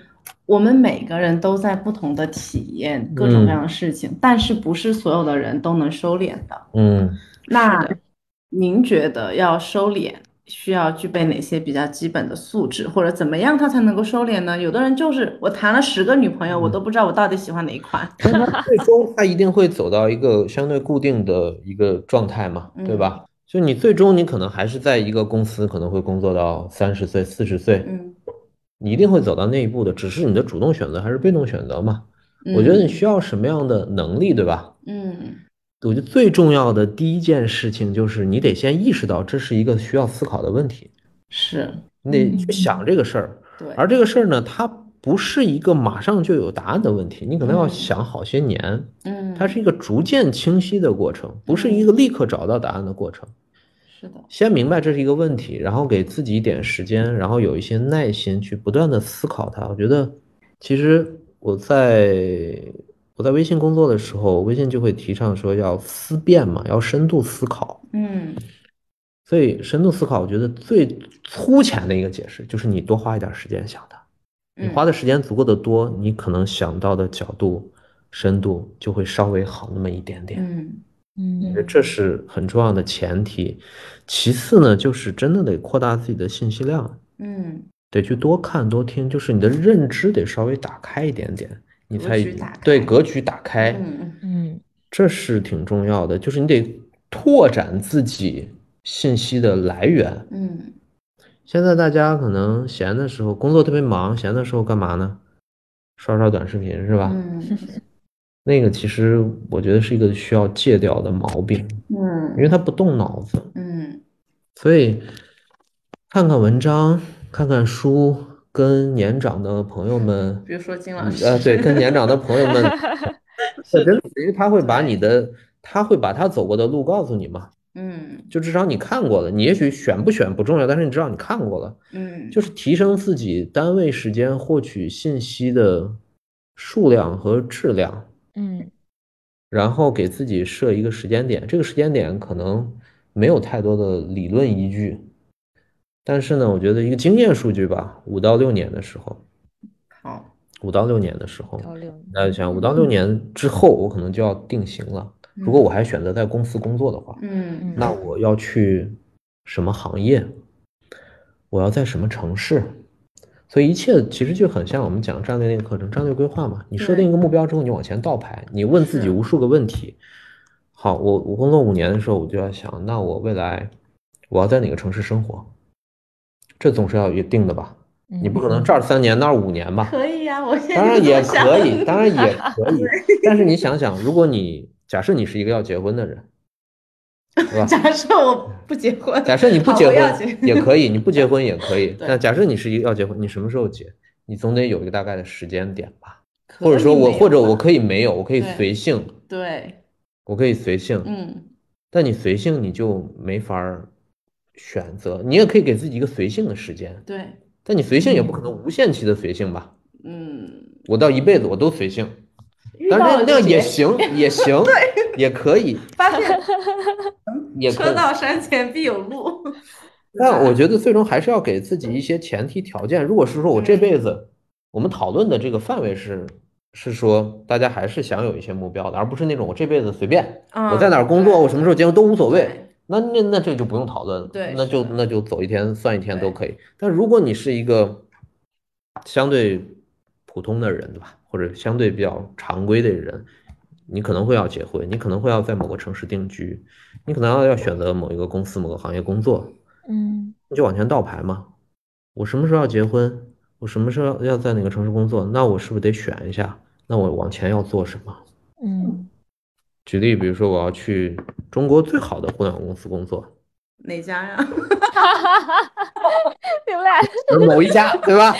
我们每个人都在不同的体验各种各样的事情，但是不是所有的人都能收敛的。嗯，那您觉得要收敛？需要具备哪些比较基本的素质，或者怎么样他才能够收敛呢？有的人就是我谈了十个女朋友，我都不知道我到底喜欢哪一款。(laughs) 最终他一定会走到一个相对固定的一个状态嘛，对吧？就你最终你可能还是在一个公司可能会工作到三十岁、四十岁，嗯，你一定会走到那一步的，只是你的主动选择还是被动选择嘛？我觉得你需要什么样的能力，对吧？嗯。我觉得最重要的第一件事情就是你得先意识到这是一个需要思考的问题，是你得去想这个事儿。对，而这个事儿呢，它不是一个马上就有答案的问题，你可能要想好些年。嗯，它是一个逐渐清晰的过程，不是一个立刻找到答案的过程。是的，先明白这是一个问题，然后给自己一点时间，然后有一些耐心去不断的思考它。我觉得，其实我在。我在微信工作的时候，微信就会提倡说要思辨嘛，要深度思考。嗯，所以深度思考，我觉得最粗浅的一个解释就是你多花一点时间想它。你花的时间足够的多，你可能想到的角度、深度就会稍微好那么一点点。嗯嗯，我觉得这是很重要的前提。其次呢，就是真的得扩大自己的信息量。嗯，得去多看多听，就是你的认知得稍微打开一点点。你才对格局打开，嗯嗯，这是挺重要的，就是你得拓展自己信息的来源，嗯，现在大家可能闲的时候，工作特别忙，闲的时候干嘛呢？刷刷短视频是吧？嗯，那个其实我觉得是一个需要戒掉的毛病。嗯，因为他不动脑子。嗯，所以看看文章，看看书，跟年长的朋友们，比如说金老师，呃，对，跟年长的朋友们，(laughs) 因为他会把你的，他会把他走过的路告诉你嘛。嗯，就至少你看过了，你也许选不选不重要，但是你知道你看过了。嗯，就是提升自己单位时间获取信息的数量和质量。嗯，然后给自己设一个时间点，这个时间点可能没有太多的理论依据，但是呢，我觉得一个经验数据吧，五到六年的时候，好，五到六年的时候，到六，那想五到六年之后，我可能就要定型了。如果我还选择在公司工作的话，嗯，那我要去什么行业？我要在什么城市？所以一切其实就很像我们讲战略那个课程，战略规划嘛。你设定一个目标之后，你往前倒排，你问自己无数个问题。好，我我工作五年的时候，我就要想，那我未来我要在哪个城市生活？这总是要有定的吧？你不可能这儿三年那儿五年吧？可以呀，我当然也可以，当然也 (laughs) 可以。但是你想想，如果你假设你是一个要结婚的人，对吧？假设我不结婚，假设你不结婚也可以，你不结婚也可以。那假设你是一个要结婚，你什么时候结？你总得有一个大概的时间点吧？或者说我或者我可以没有，我可以随性。对，我可以随性。嗯，但你随性你就没法选择，你也可以给自己一个随性的时间。对，但你随性也不可能无限期的随性吧？嗯，我到一辈子我都随性。但是那样也行，(laughs) 也行，也可以。发现，(laughs) 也车到山前必有路。但我觉得 (laughs) 最终还是要给自己一些前提条件。如果是说我这辈子，我们讨论的这个范围是是说大家还是想有一些目标的，而不是那种我这辈子随便，我在哪儿工作，我什么时候结婚都无所谓。那那那这就不用讨论了。对，那就那就走一天算一天都可以。但如果你是一个相对普通的人，对吧？或者相对比较常规的人，你可能会要结婚，你可能会要在某个城市定居，你可能要要选择某一个公司、某个行业工作，嗯，你就往前倒排嘛。我什么时候要结婚？我什么时候要在哪个城市工作？那我是不是得选一下？那我往前要做什么？嗯，举例，比如说我要去中国最好的互联网公司工作，哪家呀？(laughs) 你们俩 (laughs) 某一家，对吧？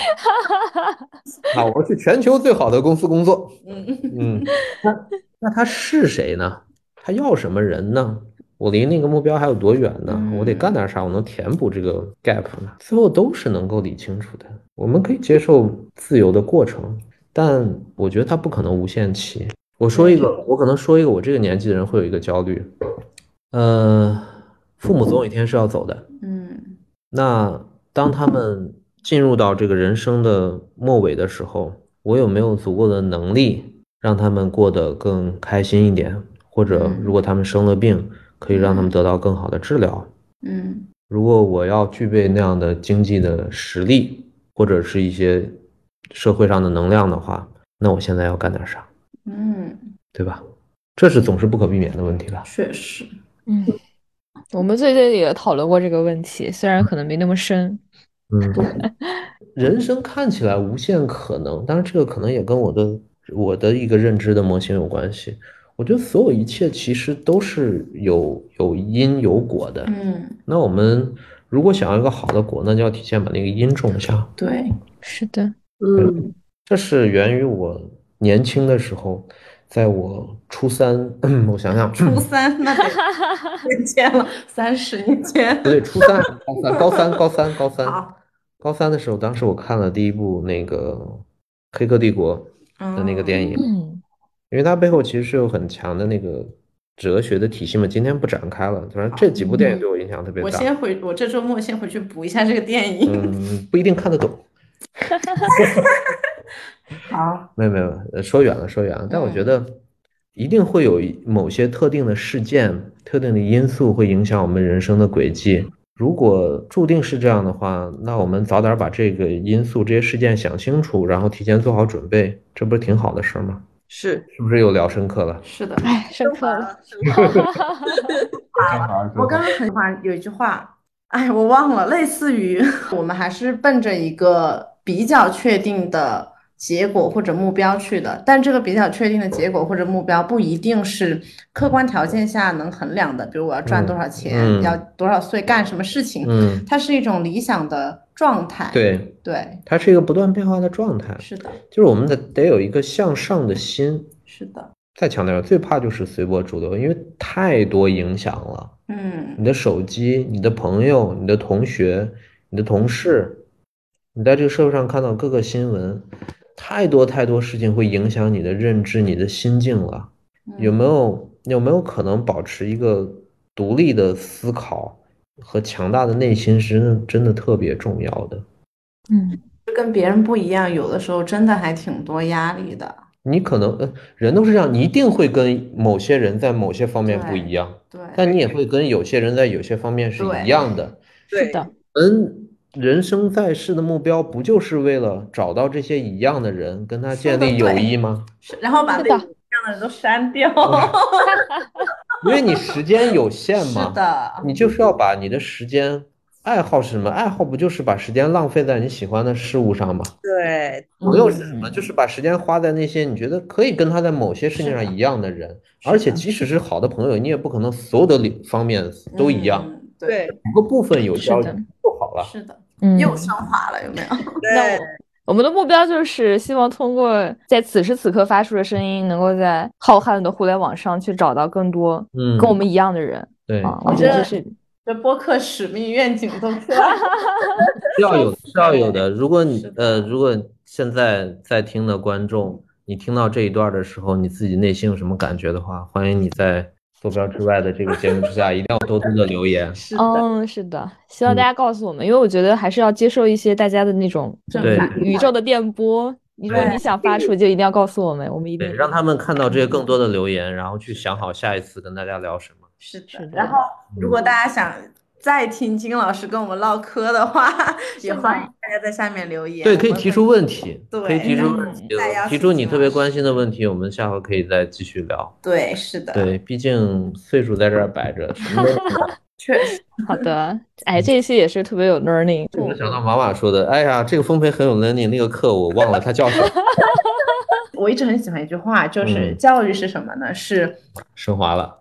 (laughs) 啊，我要去全球最好的公司工作。嗯嗯，那那他是谁呢？他要什么人呢？我离那个目标还有多远呢？我得干点啥？我能填补这个 gap 呢？最后都是能够理清楚的。我们可以接受自由的过程，但我觉得它不可能无限期。我说一个，我可能说一个，我这个年纪的人会有一个焦虑，呃，父母总有一天是要走的。嗯，那当他们进入到这个人生的末尾的时候，我有没有足够的能力让他们过得更开心一点？或者如果他们生了病，可以让他们得到更好的治疗？嗯，如果我要具备那样的经济的实力，或者是一些社会上的能量的话，那我现在要干点啥？嗯，对吧？这是总是不可避免的问题吧？确实，嗯，我们最近也讨论过这个问题，虽然可能没那么深。嗯，(laughs) 人生看起来无限可能，但是这个可能也跟我的我的一个认知的模型有关系。我觉得所有一切其实都是有有因有果的。嗯，那我们如果想要一个好的果，那就要提前把那个因种下。对，是的，嗯，这是源于我年轻的时候，在我初三，(coughs) 我想想，初三 (coughs) 那得年前了，三十年前。不对，初三，(laughs) 高三，高三，高三，高三，高三的时候，当时我看了第一部那个《黑客帝国》的那个电影，嗯，因为它背后其实是有很强的那个哲学的体系嘛。今天不展开了，反正这几部电影对我影响特别大。我先回，我这周末先回去补一下这个电影。嗯，不一定看得懂。(laughs) (laughs) 好，没有没有，呃说远了说远了，但我觉得一定会有某些特定的事件、特定的因素会影响我们人生的轨迹。如果注定是这样的话，那我们早点把这个因素、这些事件想清楚，然后提前做好准备，这不是挺好的事儿吗？是是不是又聊深刻了？是的，哎，深刻了。我刚刚很喜欢有一句话，哎，我忘了，类似于我们还是奔着一个比较确定的。结果或者目标去的，但这个比较确定的结果或者目标不一定是客观条件下能衡量的。比如我要赚多少钱，要多少岁干什么事情，嗯，它是一种理想的状态。对对，它是一个不断变化的状态。是的，就是我们得得有一个向上的心。是的，再强调，最怕就是随波逐流，因为太多影响了。嗯，你的手机、你的朋友、你的同学、你的同事，你在这个社会上看到各个新闻。太多太多事情会影响你的认知、你的心境了。有没有有没有可能保持一个独立的思考和强大的内心，是真的真的特别重要的。嗯，跟别人不一样，有的时候真的还挺多压力的。你可能呃，人都是这样，你一定会跟某些人在某些方面不一样。对，但你也会跟有些人在有些方面是一样的。是的。嗯。人生在世的目标不就是为了找到这些一样的人，跟他建立友谊吗？是，然后把那一样的人都删掉。(laughs) 因为你时间有限嘛。(laughs) 是的。你就是要把你的时间，爱好是什么？爱好不就是把时间浪费在你喜欢的事物上吗？对。朋友是什么？就是把时间花在那些你觉得可以跟他在某些事情上一样的人。而且即使是好的朋友，你也不可能所有的方面都一样。对。某个部分有交集。好了，是的，嗯，又升华了，有没有？(laughs) 那，(laughs) 我们的目标就是希望通过在此时此刻发出的声音，能够在浩瀚的互联网上去找到更多嗯跟我们一样的人。对，我觉得这是这播客使命愿景都出来了，(laughs) 是要有，是要有的。如果你呃，如果现在在听的观众，你听到这一段的时候，你自己内心有什么感觉的话，欢迎你在。坐标之外的这个节目之下，一定要多多的留言。嗯，是的，希望大家告诉我们，因为我觉得还是要接受一些大家的那种宇宙的电波。你说你想发出，就一定要告诉我们，我们一定让他们看到这些更多的留言，然后去想好下一次跟大家聊什么。是的，然后如果大家想。再听金老师跟我们唠嗑的话，(laughs) 也欢迎大家在下面留言。对，可以提出问题，可以提出问题，提出你特别关心的问题，我们下回可以再继续聊。对，是的。对，毕竟岁数在这儿摆着，什么都 (laughs) 确实。好的，哎，这一期也是特别有 learning。我想到马马说的，哎呀，这个丰培很有 learning，那个课我忘了，他叫什么？(laughs) 我一直很喜欢一句话，就是教育是什么呢？是升华了。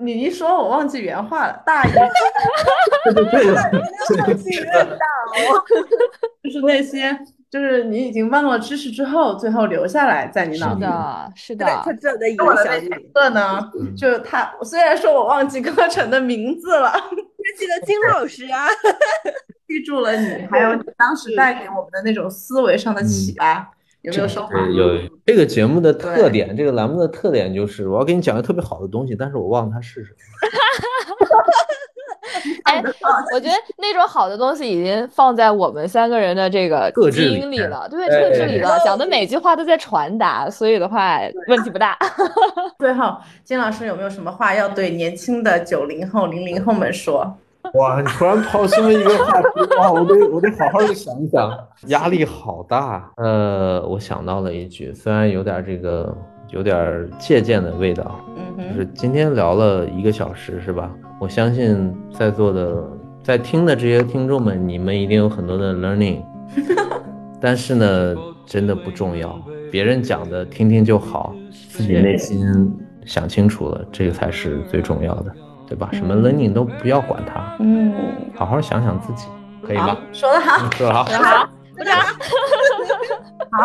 你一说，我忘记原话了。大爷，(laughs) 对对对，(laughs) 就是那些，就是你已经忘了知识之后，最后留下来在你脑里。是的，是的。他这的影响你。课呢，就他，虽然说我忘记课程的名字了，(laughs) 记得金老师啊，记住了你，还有你当时带给我们的那种思维上的启发。有没有升华？有这个节目的特点，这个栏目的特点就是我要给你讲个特别好的东西，但是我忘了它是什么。(laughs) (laughs) 哎，我觉得那种好的东西已经放在我们三个人的这个基因里了，对，特质里了，讲的每句话都在传达，所以的话问题不大。(laughs) 最后，金老师有没有什么话要对年轻的九零后、零零后们说？(laughs) 哇，你突然抛这么一个话题，哇，我得我得好好的想一想，压力好大。呃，我想到了一句，虽然有点这个有点借鉴的味道，嗯就是今天聊了一个小时，是吧？我相信在座的在听的这些听众们，你们一定有很多的 learning，(laughs) 但是呢，真的不重要，别人讲的听听就好，自己内心想清楚了，这个才是最重要的。对吧？什么 learning 都不要管它，嗯，好好想想自己，可以吗？说得好，说得好，说得好，鼓掌。好，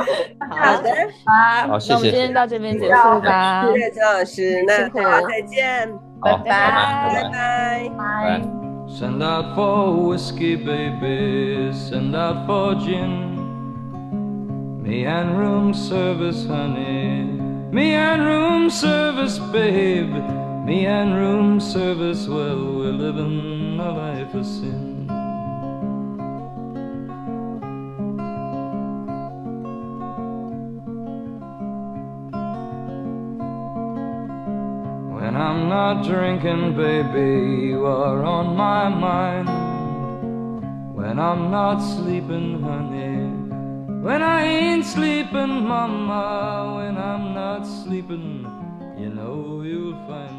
好的，好，好，那我们今天到这边结束吧。谢谢周老师，那大家再见，拜拜，拜拜，拜。Send out for whiskey, baby. Send out for gin. Me and room service, honey. Me and room service, babe. Me and room service, well, we're living a life of sin. When I'm not drinking, baby, you are on my mind. When I'm not sleeping, honey. When I ain't sleeping, mama. When I'm not sleeping, you know you'll find